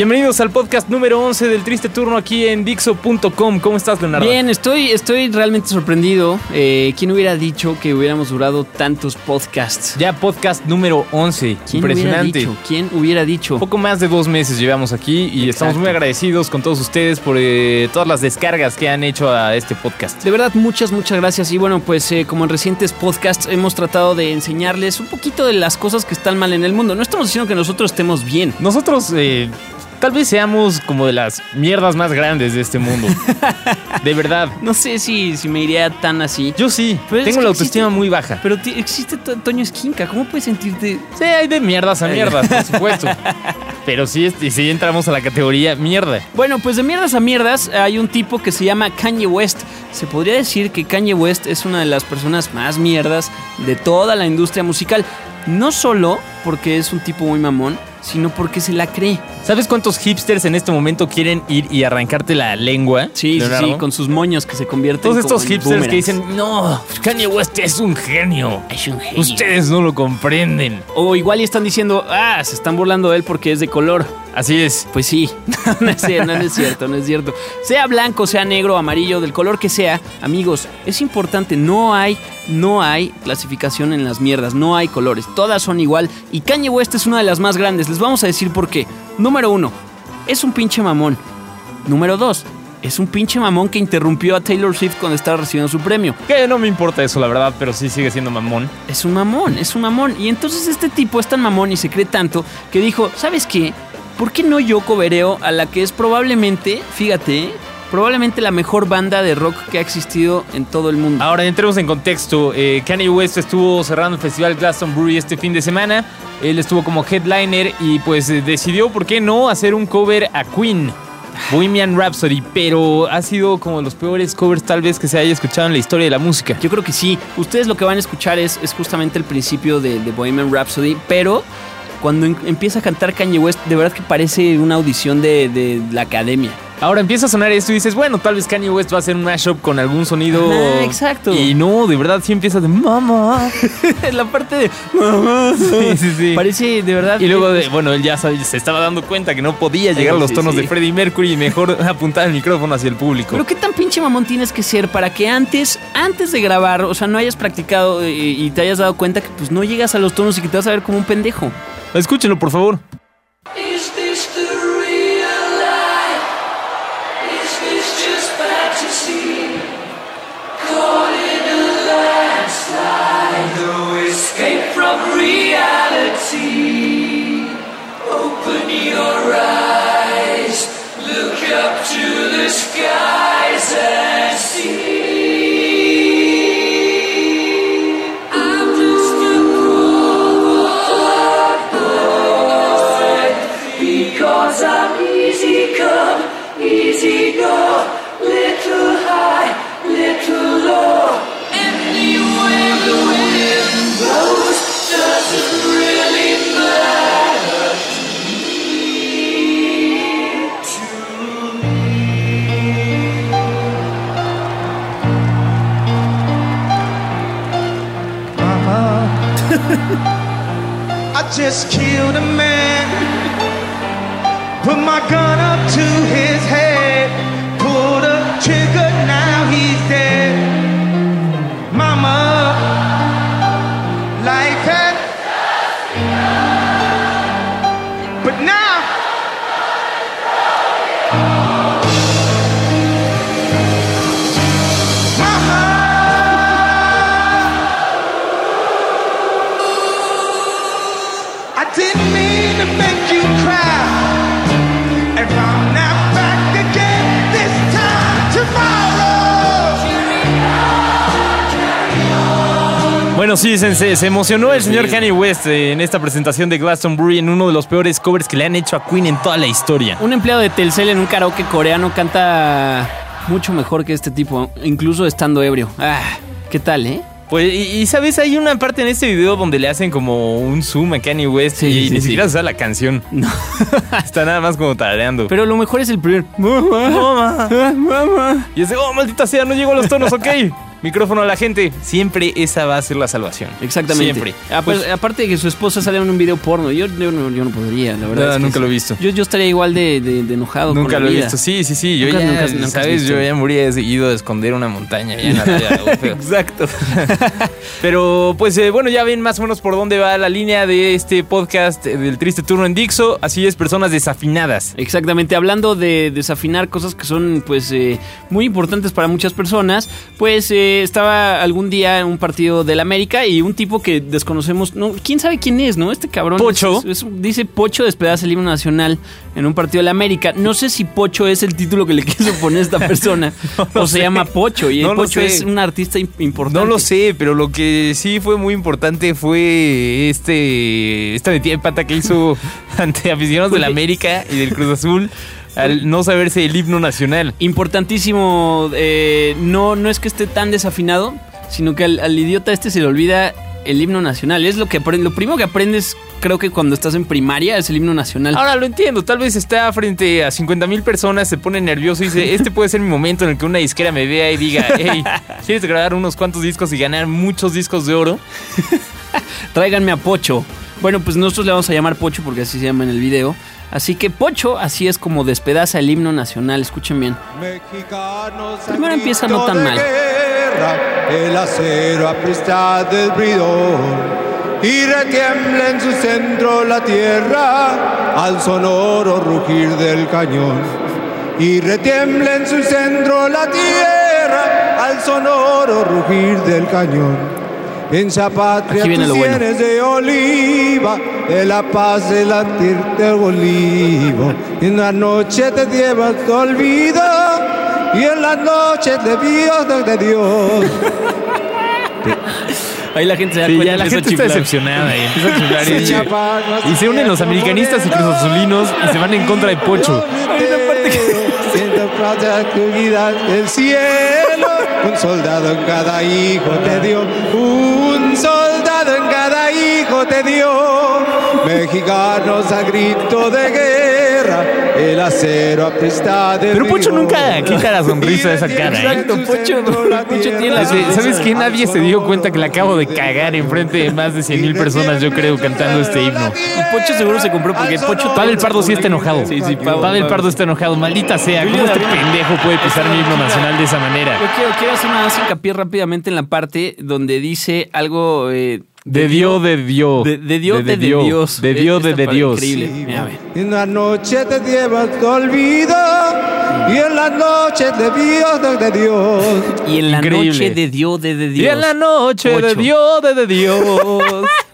Bienvenidos al podcast número 11 del Triste Turno aquí en Dixo.com. ¿Cómo estás, Leonardo? Bien, estoy, estoy realmente sorprendido. Eh, ¿Quién hubiera dicho que hubiéramos durado tantos podcasts? Ya podcast número 11. ¿Quién Impresionante. Hubiera dicho? ¿Quién hubiera dicho? Poco más de dos meses llevamos aquí y estamos muy agradecidos con todos ustedes por eh, todas las descargas que han hecho a este podcast. De verdad, muchas, muchas gracias. Y bueno, pues eh, como en recientes podcasts hemos tratado de enseñarles un poquito de las cosas que están mal en el mundo. No estamos diciendo que nosotros estemos bien. Nosotros eh, tal vez seamos como de las mierdas más grandes de este mundo. de verdad. No sé si, si me iría tan así. Yo sí. Pero tengo la autoestima existe- muy baja. Pero existe To- Toño Esquinca. ¿Cómo puedes sentirte? Sí, hay de mierdas a mierdas, por supuesto. Pero sí, sí entramos a la categoría mierda. Bueno, pues de mierdas a mierdas hay un tipo que se llama Kanye West. Se podría decir que Kanye West es una de las personas más mierdas de toda la industria musical. No solo porque es un tipo muy mamón, sino porque se la cree. ¿Sabes cuántos hipsters en este momento quieren ir y arrancarte la lengua? Sí, sí, Leonardo? sí, con sus moños que se convierten Todos como estos en hipsters que dicen, no, Kanye West es un genio. Es un genio. Ustedes no lo comprenden. O igual y están diciendo, ah, se están burlando de él porque es de color. Así es. Pues sí, no, es, cier- no es cierto, no es cierto. Sea blanco, sea negro, amarillo, del color que sea, amigos, es importante, no hay, no hay clasificación en las mierdas, no hay colores, todas son igual y Kanye West es una de las más grandes, les vamos a decir por qué. Número uno, es un pinche mamón. Número dos, es un pinche mamón que interrumpió a Taylor Swift cuando estaba recibiendo su premio. Que no me importa eso, la verdad, pero sí sigue siendo mamón. Es un mamón, es un mamón. Y entonces este tipo es tan mamón y se cree tanto que dijo, ¿sabes qué? ¿Por qué no yo cobereo a la que es probablemente, fíjate, probablemente la mejor banda de rock que ha existido en todo el mundo? Ahora entremos en contexto. Eh, Kanye West estuvo cerrando el festival Glastonbury este fin de semana. Él estuvo como headliner y pues eh, decidió, ¿por qué no?, hacer un cover a Queen. Bohemian Rhapsody, pero ha sido como de los peores covers tal vez que se haya escuchado en la historia de la música. Yo creo que sí. Ustedes lo que van a escuchar es, es justamente el principio de, de Bohemian Rhapsody, pero cuando em- empieza a cantar Kanye West, de verdad que parece una audición de, de la academia. Ahora empieza a sonar esto y dices, bueno, tal vez Kanye West va a hacer un mashup con algún sonido. Exacto. Y no, de verdad sí empieza de mamá. la parte de... Sí, sí, sí. Parece de verdad... Y luego, de, bueno, él ya sabe- se estaba dando cuenta que no podía llegar a los Sí, tonos sí. de Freddie Mercury y mejor apuntar el micrófono hacia el público. Pero qué tan pinche mamón tienes que ser para que antes, antes de grabar, o sea, no hayas practicado eh, y te hayas dado cuenta que pues no llegas a los tonos y que te vas a ver como un pendejo. Escúchenlo, por favor. Because I'm easy come, easy go, little high, little low. Anywhere the wind blows doesn't really matter to me. I just killed a man. Put my gun up to his head. Pulled the trigger, now he's dead. Bueno, sí, se, se- se emocionó el señor Kanye West eh, en esta presentación de Glastonbury en uno de los peores covers que le han hecho a Queen en toda la historia. Un empleado de Telcel en un karaoke coreano canta mucho mejor que este tipo, incluso estando ebrio. Ah, ¿qué tal, eh? Pues, y, y, sabes, hay una parte en este video donde le hacen como un zoom a Kanye West Sí, y sí, ni sí. siquiera usa la canción. No. Está nada más como tarareando. Pero lo mejor es el primer. Mamá. Mamá. Y es de, oh, maldita sea, no llego a los tonos, ok. Micrófono a la gente. Siempre esa va a ser la salvación. Exactamente. Siempre. Apa- Pues, aparte de que su esposa sale en un video porno, yo, yo, no, yo no podría, la verdad. No, es que nunca sí. lo he visto. Yo, yo estaría igual de, de- de enojado. nunca con lo la he visto. Sí, sí, sí. Yo Nunca, ya, nunca, ¿sabes? Yo ya moría seguido de esconder una montaña. Ya en la raya, feo. Exacto. Pero pues eh, bueno, ya ven más o menos por dónde va la línea de este podcast eh, del triste turno en Dixo. Así es, personas desafinadas. Exactamente, hablando de desafinar cosas que son pues eh, muy importantes para muchas personas, pues eh, estaba algún día en un partido del América y un tipo que desconocemos, no, quién sabe quién es, ¿no? Este cabrón. Pocho. es- es- dice Pocho despedaza el himno nacional en un partido del América. No sé si Pocho es el título que le quiso poner a esta persona o se sé. llama Pocho y el No Pocho es un artista im- importante. No lo sé, pero lo que sí fue muy importante fue este esta metida de pata que hizo ante aficionados del América y del Cruz Azul al no saberse el himno nacional. Importantísimo, eh, no, no es que esté tan desafinado, sino que al, al idiota este se le olvida el himno nacional. Es lo que aprende, lo primero que aprendes, creo que cuando estás en primaria, es el himno nacional. Ahora lo entiendo, tal vez está frente a 50 mil personas, se pone nervioso y dice, este puede ser mi momento en el que una disquera me vea y diga, hey, ¿quieres grabar unos cuantos discos y ganar muchos discos de oro? Tráiganme a Pocho. Bueno, pues nosotros le vamos a llamar Pocho porque así se llama en el video. Así que Pocho, así es como despedaza el himno nacional. Escuchen bien. Primero empieza no tan mal. el acero del bridón y retiembla en su centro la tierra al sonoro rugir del cañón. Y retiembla en su centro la tierra al sonoro rugir del cañón. En esa patria Aquí viene lo bueno. de oliva, de la paz del latirte olivo. Y en la noche te llevas tu olvido, y en la noche de Dios, de Dios. Ahí la gente se da Sí, cuenta ya la que gente está decepcionada y empieza a chiflar y se unen los americanistas y cruzazulinos y se van en contra de Pocho. Siento plata del cielo. Un soldado en cada hijo te dio. Cada hijo te dio. Mexicanos a grito de guerra. El acero aprista del Pero Pocho nunca quita la sonrisa de esa cara, ¿eh? Exacto, Pocho- Pocho tiene la ¿Sabes qué? Nadie se dio cuenta que le acabo de cagar enfrente de más de 100 mil personas, yo creo, cantando este himno. Y Pocho seguro se compró porque Pocho... Pavel Pardo sí está enojado. Sí, sí, Pavel- Pavel Pardo está enojado. Maldita sea, ¿cómo este pendejo puede pisar mi himno nacional de esa manera? Yo quiero, quiero hacer más hincapié rápidamente en la parte donde dice algo... eh, De Dios, de Dios. De, Dios, de, Dios. De Dios, de, Dios. Increíble. En la noche te llevas tu olvido. Y en la noche de Dios, de, de Dios. Y en la noche de Dios, de, de Dios. Y en la noche de. Dios, de, de Dios.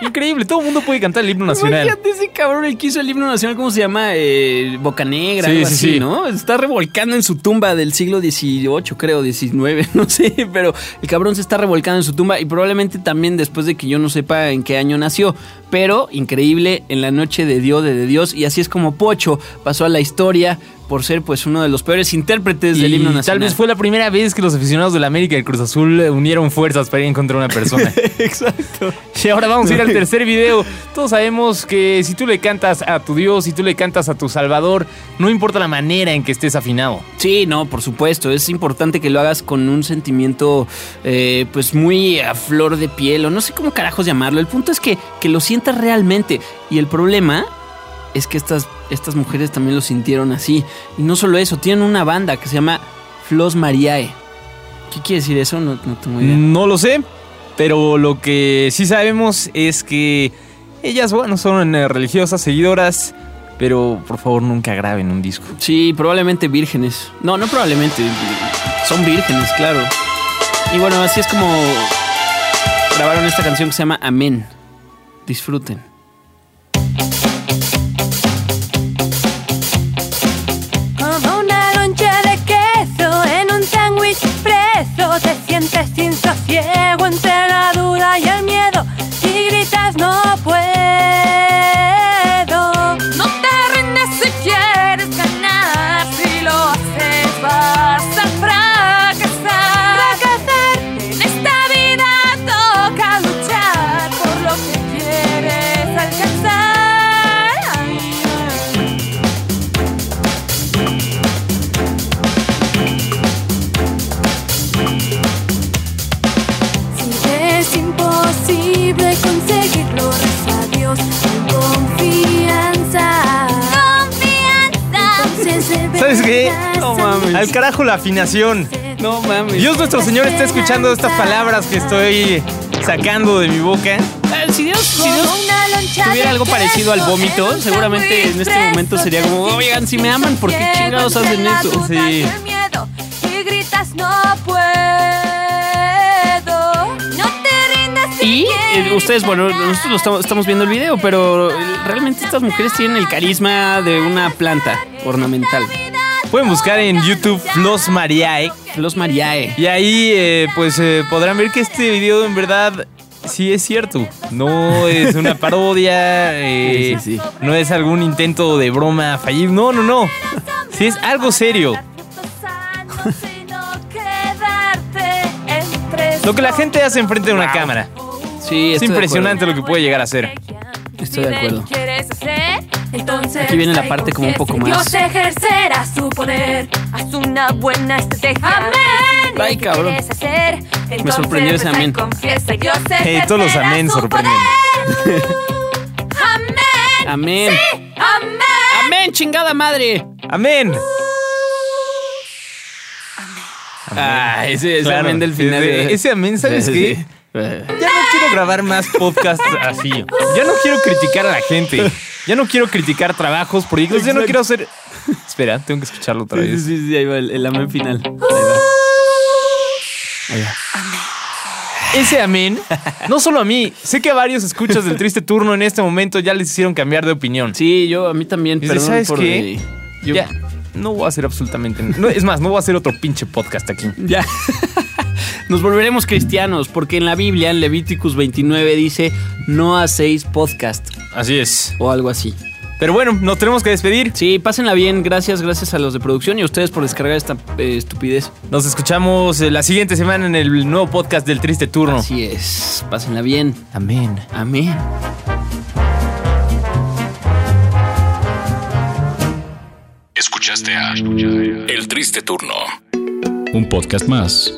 Increíble, todo el mundo puede cantar el himno nacional. Imagínate ese cabrón, el que hizo el himno nacional, ¿cómo se llama? Eh, Boca Negra, Sí, algo sí, así, sí. ¿no? Está revolcando en su tumba del siglo XVIII, creo, XIX, no sé, pero el cabrón se está revolcando en su tumba y probablemente también después de que yo no sepa en qué año nació. Pero increíble, en la noche de Dios, de, de Dios, y así es como Pocho pasó a la historia por ser pues uno de los peores intérpretes del himno tal nacional. vez fue la primera vez que los aficionados de la América y el Cruz Azul eh, unieron fuerzas para ir en contra de una persona. Exacto. Y ahora vamos a ir al tercer video. Todos sabemos que si tú le cantas a tu Dios, si tú le cantas a tu Salvador, no importa la manera en que estés afinado. Sí, no, por supuesto. Es importante que lo hagas con un sentimiento, eh, pues muy a flor de piel, o no sé cómo carajos llamarlo. El punto es que, que lo sientas realmente. Y el problema es que estas, estas mujeres también lo sintieron así. Y no solo eso, tienen una banda que se llama Flos Mariae. ¿Qué quiere decir eso? No, no tengo idea. No lo sé, pero lo que sí sabemos es que ellas, bueno, son eh, religiosas, seguidoras, pero por favor nunca graben un disco. Sí, probablemente vírgenes. No, no probablemente. Son vírgenes, claro. Y bueno, así es como grabaron esta canción que se llama Amén. Disfruten. Al carajo la afinación. No mames. Dios nuestro Señor está escuchando estas palabras que estoy sacando de mi boca. Eh, si Dios, si tuviera algo parecido al vómito, seguramente en este momento sería como, oigan, si me aman, ¿por qué chingados hacen duda Sí. y y gritas no eh, ustedes, bueno, nosotros lo estamos, estamos viendo el video, pero eh, realmente estas mujeres tienen el carisma de una planta ornamental. Pueden buscar en YouTube Flos Mariae. Los Mariae. Y ahí, eh, pues, eh, podrán ver que este video en verdad sí es cierto. No es una parodia, eh, Sí, sí, sí. no es algún intento de broma fallido. No, no, no. Sí es algo serio. Lo que la gente hace enfrente de una cámara. Sí, Es impresionante lo que puede llegar a ser. Estoy de acuerdo. Aquí viene la parte como un poco más. Dios ejercerá su poder. Haz una buena estrategia. Amén. Ay, ¿Qué cabrón. hacer? Entonces, sorprendió ese pues, amén. Dios Eh, todos los amén sorprenden. Amén. Amén. Amén. Amén, chingada madre. Amén. Ah, ese, ese Claro, amén del final. ese- ese amén, ¿sabes Sí, qué? sí. Ya no quiero grabar más podcasts así. Ya no quiero criticar a la gente. Ya no quiero criticar trabajos, proyectos. Ya no quiero hacer. Espera, tengo que escucharlo otra Sí, sí, vez. sí, sí, ahí va el, el amén final. Ahí va. Ahí va. Ese amén, no solo a mí, sé que a varios escuchas del triste turno en este momento ya les hicieron cambiar de opinión. Sí, yo a mí también, perdón ¿sabes por qué? mi- yo- Ya, no voy a hacer absolutamente nada. es más, no voy a hacer otro pinche podcast aquí. Ya. Nos volveremos cristianos, porque en la Biblia, en Levíticus 29, dice: No hacéis podcast Así es. o algo así. Pero bueno, nos tenemos que despedir. Sí, pásenla bien. Gracias, gracias a los de producción y a ustedes por descargar esta eh, estupidez. Nos escuchamos eh, la siguiente semana en el nuevo podcast del triste turno. Así es. Pásenla bien. Amén. Amén. Escuchaste a El Triste Turno. Un podcast más